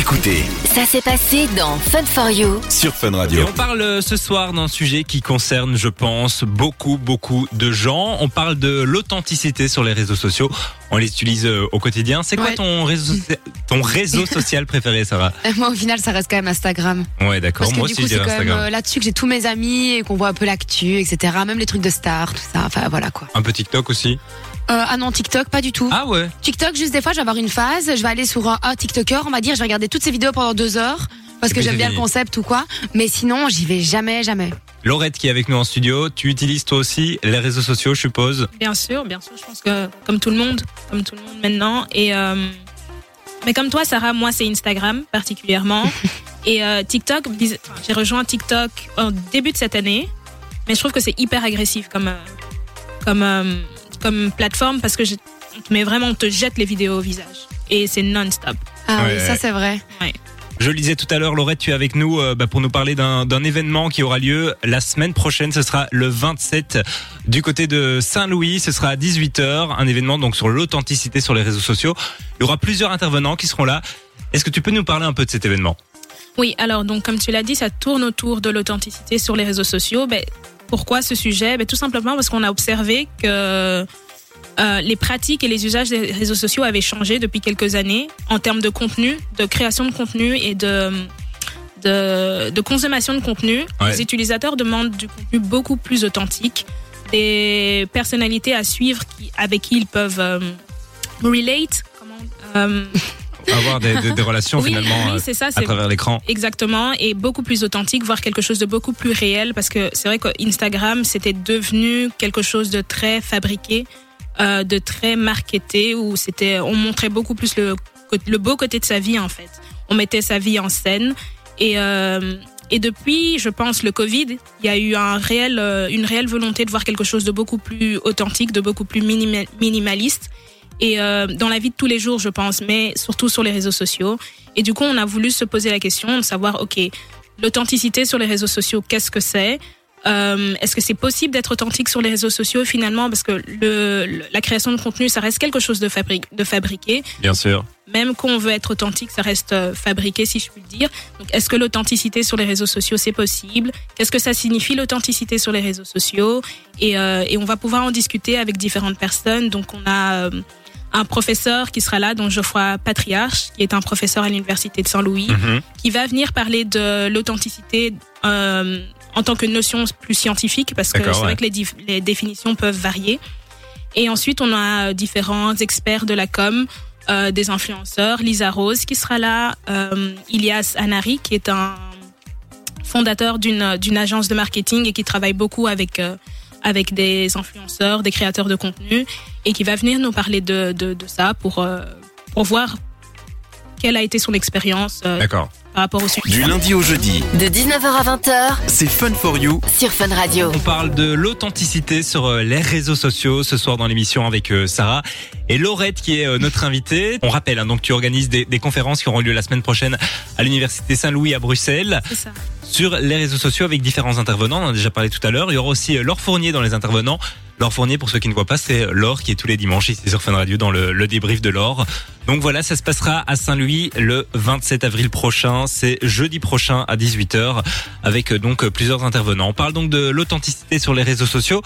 écoutez Ça s'est passé dans Fun for You. sur Fun Et Radio. on parle euh, ce soir d'un sujet qui concerne, je pense, beaucoup, beaucoup de gens. On parle de l'authenticité sur les réseaux sociaux. On les utilise euh, au quotidien. C'est quoi Ouais. ton réseau, ton réseau social préféré, Sarah? Euh, Moi, au final, ça reste quand même Instagram. Ouais, d'accord. Parce que Moi du aussi, c'est quand même Instagram. euh, là-dessus que j'ai tous mes amis et qu'on voit un peu l'actu, etc. Même les trucs de stars, tout ça. Enfin, voilà quoi. Un peu TikTok aussi? Euh, ah non, TikTok, pas du tout. Ah ouais. TikTok, juste des fois, je vais avoir une phase. Je vais aller sur un, un TikToker, on va dire, je vais regarder toutes ces vidéos pendant deux heures. Parce Et que j'aime bien le concept ou quoi. Mais sinon, j'y vais jamais, jamais. Laurette qui est avec nous en studio. Tu utilises toi aussi les réseaux sociaux, je suppose? Bien sûr, bien sûr. Je pense que comme tout le monde, comme tout le monde maintenant. Et euh, mais comme toi, Sarah, moi c'est Instagram particulièrement. et euh, TikTok, j'ai rejoint TikTok au début de cette année, mais je trouve que c'est hyper agressif comme comme euh, comme plateforme parce que je, met vraiment, on te jette les vidéos au visage et c'est non-stop. Ah Ouais, oui, ça c'est vrai. Je le disais tout à l'heure, Laurette, tu es avec nous euh, bah, pour nous parler d'un d'un événement qui aura lieu la semaine prochaine. Ce sera le 27 du côté de Saint-Louis. Ce sera à 18h. Un événement donc sur l'authenticité sur les réseaux sociaux. Il y aura plusieurs intervenants qui seront là. Est-ce que tu peux nous parler un peu de cet événement? Oui, alors donc comme tu l'as dit, ça tourne autour de l'authenticité sur les réseaux sociaux. Ben, pourquoi ce sujet? Ben, Tout simplement parce qu'on a observé que euh, les pratiques et les usages des réseaux sociaux avaient changé depuis quelques années en termes de contenu, de création de contenu et de, de, de consommation de contenu. Ouais. Les utilisateurs demandent du contenu beaucoup plus authentique, des personnalités à suivre qui, avec qui ils peuvent euh, relate. Comment, euh, Avoir des, des- des relations oui, finalement oui, euh, ça. à travers l'écran. Exactement, et beaucoup plus authentique, voire quelque chose de beaucoup plus réel, parce que c'est vrai qu'Instagram, c'était devenu quelque chose de très fabriqué, euh, de très marketé, où c'était, on montrait beaucoup plus le, le beau côté de sa vie, en fait. On mettait sa vie en scène, et, euh, et depuis, je pense, le Covid, il y a eu un réel, euh, une réelle volonté de voir quelque chose de beaucoup plus authentique, de beaucoup plus minima- minimaliste. Et euh, dans la vie de tous les jours, je pense, mais surtout sur les réseaux sociaux. Et du coup, on a voulu se poser la question de savoir, OK, l'authenticité sur les réseaux sociaux, qu'est-ce que c'est? Euh, Est-ce que c'est possible d'être authentique sur les réseaux sociaux finalement? Parce que le, la création de contenu, ça reste quelque chose de, fabri- de fabriqué. Bien sûr. Même quand on veut être authentique, ça reste euh, fabriqué, si je puis le dire. Donc, est-ce que l'authenticité sur les réseaux sociaux, c'est possible? Qu'est-ce que ça signifie l'authenticité sur les réseaux sociaux? Et, euh, et on va pouvoir en discuter avec différentes personnes. Donc, on a euh, un professeur qui sera là, donc Geoffroy Patriarche, qui est un professeur à l'université de Saint-Louis, Mhm. qui va venir parler de l'authenticité euh, en tant que notion plus scientifique, parce que c'est ouais. vrai que les, définitions peuvent varier. Et ensuite, on a différents experts de la com, euh, des influenceurs, Lisa Rose qui sera là, euh, Ilias Anari qui est un fondateur d'une agence de marketing et qui travaille beaucoup avec euh, avec des influenceurs, des créateurs de contenu et qui va venir nous parler de de, de ça pour euh, pour voir quelle a été son expérience euh, D'accord. par rapport au sujet. Du lundi au jeudi, De 19h à 20h c'est Fun for You sur Fun Radio. On parle de l'authenticité sur euh, les réseaux sociaux ce soir dans l'émission avec Sarah et Laurette qui est notre invitée. On rappelle, hein, donc tu organises des, des conférences qui auront lieu la semaine prochaine à l'université Saint-Louis à Bruxelles C'est ça. sur les réseaux sociaux avec différents intervenants. On en a déjà parlé tout à l'heure. Il y aura aussi Laure Fournier dans les intervenants. Laure Fournier, pour ceux qui ne voient pas, c'est Laure qui est tous les dimanches ici sur Fun Radio dans le, le débrief de Laure. Donc voilà, ça se passera à Saint-Louis le 27 avril prochain. C'est jeudi prochain à 18h avec euh, donc euh, plusieurs intervenants. On parle donc de l'authenticité sur les réseaux sociaux.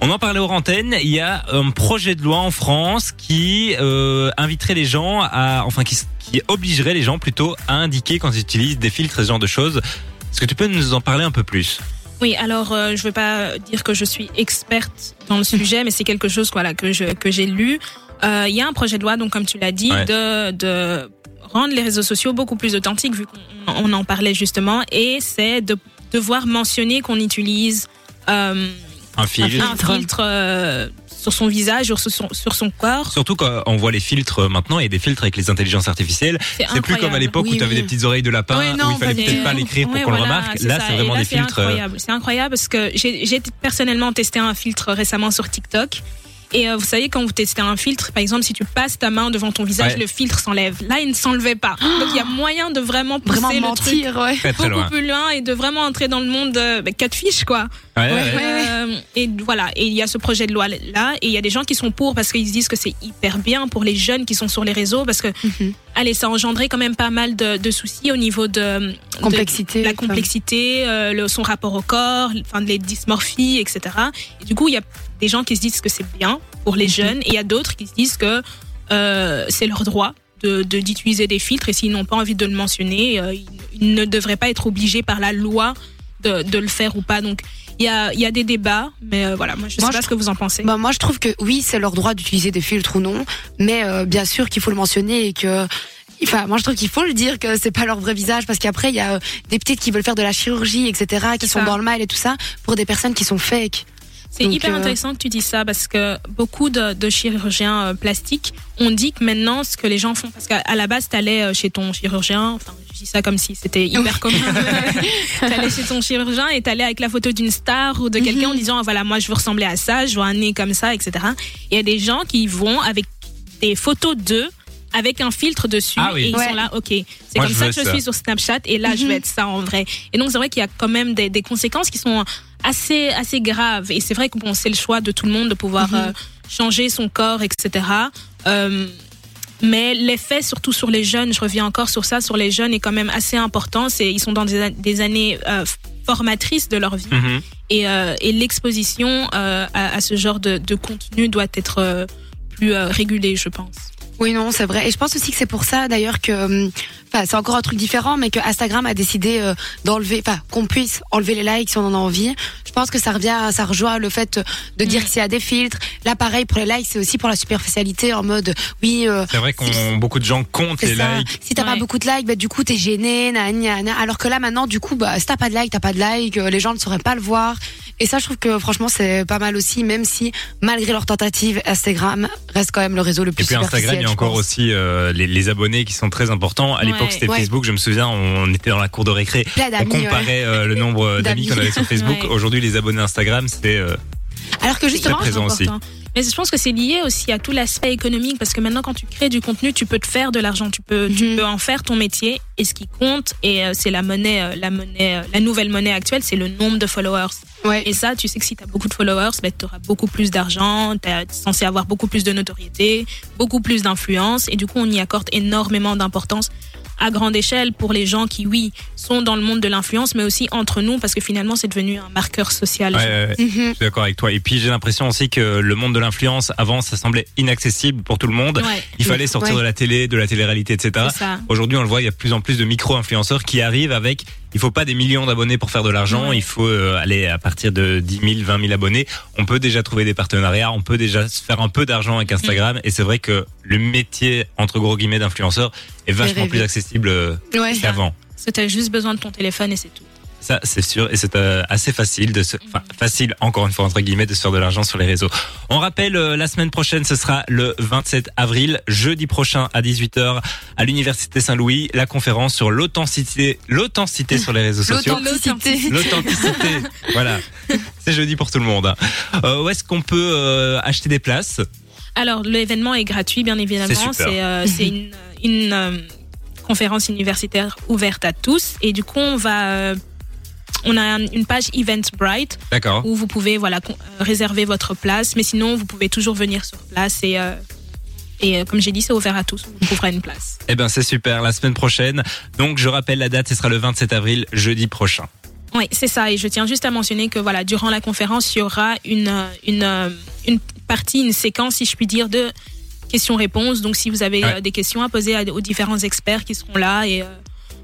On en parlait aux antennes. Il y a un projet de loi en France qui euh, inviterait les gens à, enfin, qui, qui obligerait les gens plutôt à indiquer quand ils utilisent des filtres, ce genre de choses. Est-ce que tu peux nous en parler un peu plus? Oui, alors euh, je ne veux pas dire que je suis experte dans le sujet, mais c'est quelque chose voilà que je que j'ai lu. Euh, Il y a un projet de loi, donc comme tu l'as dit, Ouais. de de rendre les réseaux sociaux beaucoup plus authentiques, vu qu'on on en parlait justement, et c'est de devoir mentionner qu'on utilise euh, Un filtre. un filtre euh, sur son visage ou sur son, sur son corps. Surtout quand on voit les filtres maintenant, il y a des filtres avec les intelligences artificielles. C'est plus incroyable. comme à l'époque où tu avais oui. des petites oreilles de lapin, non, où il fallait peut-être pas l'écrire pour qu'on le remarque. Là, c'est vraiment là, des filtres. euh, incroyable. C'est incroyable parce que j'ai personnellement testé un filtre récemment sur TikTok. Et euh, vous savez, quand vous testez un filtre, par exemple, si tu passes ta main devant ton visage, Ouais. le filtre s'enlève. Là, il ne s'enlevait pas. Donc, il y a moyen de vraiment pousser Vraiment le truc mentir, ouais. Très très beaucoup loin. plus loin et de vraiment entrer dans le monde de bah, catfish, quoi. Ouais, ouais. Ouais, ouais. Euh, et voilà, et il y a ce projet de loi là, et il y a des gens qui sont pour parce qu'ils se disent que c'est hyper bien pour les jeunes qui sont sur les réseaux, parce que Mhm. Allez, ça engendrait quand même pas mal de, de soucis au niveau de la complexité, euh, le, son rapport au corps, enfin les dysmorphies, etc. Et du coup, il y a des gens qui se disent que c'est bien pour les jeunes, et il y a d'autres qui se disent que euh, c'est leur droit de- d'utiliser des filtres, et s'ils n'ont pas envie de le mentionner, euh, ils, ils ne devraient pas être obligés par la loi de, de le faire ou pas. Donc, il y a, il y a des débats, mais euh, voilà, moi je sais Moi, pas je ce que vous en pensez. Bah, moi, je trouve que oui, c'est leur droit d'utiliser des filtres ou non, mais euh, bien sûr qu'il faut le mentionner et que. Enfin, moi je trouve qu'il faut le dire que c'est pas leur vrai visage parce qu'après il y a euh, des petites qui veulent faire de la chirurgie, etc., qui sont ça. dans le mal et tout ça pour des personnes qui sont fake. C'est hyper euh, intéressant que tu dis ça parce que beaucoup de, de chirurgiens euh, plastiques ont dit que maintenant ce que les gens font, parce qu'à la base tu allais chez ton chirurgien, enfin je dis ça comme si c'était hyper commun, tu allais chez ton chirurgien et tu allais avec la photo d'une star ou de quelqu'un Mhm. en disant Ah, voilà moi je veux ressembler à ça, je veux un nez comme ça, etc. Il y a des gens qui vont avec des photos d'eux avec un filtre dessus Ah oui. et ils Ouais. sont là ok c'est comme ça que je ça. suis sur Snapchat et là je Mhm. vais être ça en vrai et donc c'est vrai qu'il y a quand même des, des conséquences qui sont assez assez graves et c'est vrai que bon c'est le choix de tout le monde de pouvoir Mhm. euh, changer son corps etc Euh, mais l'effet surtout sur les jeunes je reviens encore sur ça sur les jeunes est quand même assez important. C'est ils sont dans des, des années euh, formatrices de leur vie. Mhm. et, euh, et l'exposition euh, à, à ce genre de, de contenu doit être euh, plus euh, régulée je pense Oui, non, c'est vrai. Et je pense aussi que c'est pour ça, d'ailleurs, que, hum, enfin, c'est encore un truc différent, mais que Instagram a décidé euh, d'enlever, enfin, qu'on puisse enlever les likes si on en a envie. Je pense que ça revient, ça rejoint le fait de dire Mm. qu'il y a des filtres. Là, pareil, pour les likes, c'est aussi pour la superficialité, en mode, oui, euh, C'est vrai qu'on beaucoup de gens comptent les ça. likes. Si t'as pas beaucoup de likes, bah, du coup, t'es gêné, na, gna, gna. Alors que là, maintenant, du coup, bah, si t'as pas de likes, t'as pas de likes, euh, les gens ne sauraient pas le voir. Et ça, je trouve que, franchement, c'est pas mal aussi, même si, malgré leur tentative, Instagram reste quand même le réseau le plus Et puis Instagram, il y a encore pense. aussi euh, les, les abonnés qui sont très importants. À l'époque, c'était Ouais. Facebook. Je me souviens, on était dans la cour de récré. Plein On ouais. comparait euh, le nombre d'amis D'amis. qu'on avait sur Facebook. Ouais. Aujourd'hui, les abonnés Instagram, c'est euh, Alors que justement, très présent c'est aussi. important. Mais je pense que c'est lié aussi à tout l'aspect économique parce que maintenant quand tu crées du contenu, tu peux te faire de l'argent, tu peux, tu Mhm. peux en faire ton métier et ce qui compte et euh, c'est la monnaie, euh, la monnaie, euh, la nouvelle monnaie actuelle, c'est le nombre de followers. Ouais. Et ça, tu sais que si tu as beaucoup de followers, ben, tu auras beaucoup plus d'argent, tu es censé avoir beaucoup plus de notoriété, beaucoup plus d'influence et du coup on y accorde énormément d'importance à grande échelle pour les gens qui, oui, sont dans le monde de l'influence, mais aussi entre nous, parce que finalement, c'est devenu un marqueur social. Ouais, ouais, ouais. Mhm. Je suis d'accord avec toi. Et puis j'ai l'impression aussi que le monde de l'influence, avant, ça semblait inaccessible pour tout le monde. Il fallait sortir de la télé, de la télé-réalité, etc. Aujourd'hui, on le voit, il y a de plus en plus de micro-influenceurs qui arrivent avec. Il faut pas des millions d'abonnés pour faire de l'argent. Il faut euh, aller à partir de 10 000, 20 000 abonnés. On peut déjà trouver des partenariats. On peut déjà se faire un peu d'argent avec Instagram. Mm. Et c'est vrai que le métier entre gros guillemets d'influenceur est vachement plus accessible euh, Ouais. qu'avant. Parce que tu as juste besoin de ton téléphone et c'est tout. Ça, c'est sûr, et c'est euh, assez facile de se, enfin, facile, encore une fois, entre guillemets, de se faire de l'argent sur les réseaux. On rappelle, euh, la semaine prochaine, ce sera le 27 avril, jeudi prochain à 18h, à l'Université Saint-Louis, la conférence sur l'authenticité, l'authenticité sur les réseaux sociaux. L'authenticité. L'authenticité. voilà. C'est jeudi pour tout le monde. hein. Euh, où est-ce qu'on peut acheter des places? Alors, l'événement est gratuit, bien évidemment. C'est. C'est une, une conférence universitaire ouverte à tous. Et du coup, on va. On a un- une page Eventbrite où vous pouvez voilà euh, réserver votre place, mais sinon vous pouvez toujours venir sur place et euh, et euh, comme j'ai dit c'est ouvert à tous, vous trouverez une place. Eh ben, c'est super, la semaine prochaine. Donc, je rappelle la date, ce sera le 27 avril, jeudi prochain. Oui, c'est ça. Et je tiens juste à mentionner que voilà, durant la conférence, il y aura une une une partie, une séquence, si je puis dire, de questions-réponses. Donc, si vous avez Ouais. des questions à poser aux différents experts qui seront là et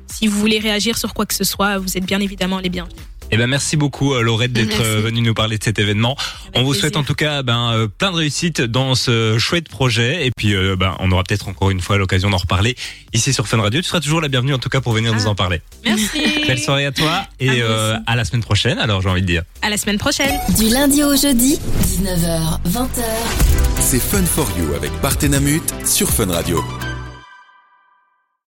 si vous voulez réagir sur quoi que ce soit, vous êtes bien évidemment les bienvenus. Eh ben merci beaucoup euh, Laurette d'être euh, venue nous parler de cet événement. Avec on vous plaisir. souhaite en tout cas ben, euh, plein de réussite dans ce chouette projet et puis euh, ben, on aura peut-être encore une fois l'occasion d'en reparler ici sur Fun Radio. Tu seras toujours la bienvenue en tout cas pour venir nous Ah. en parler. Merci. Belle soirée à toi et euh, à la semaine prochaine alors j'ai envie de dire. À la semaine prochaine. Du lundi au jeudi, 19h, 20h. C'est Fun for You avec Partenamut sur Fun Radio.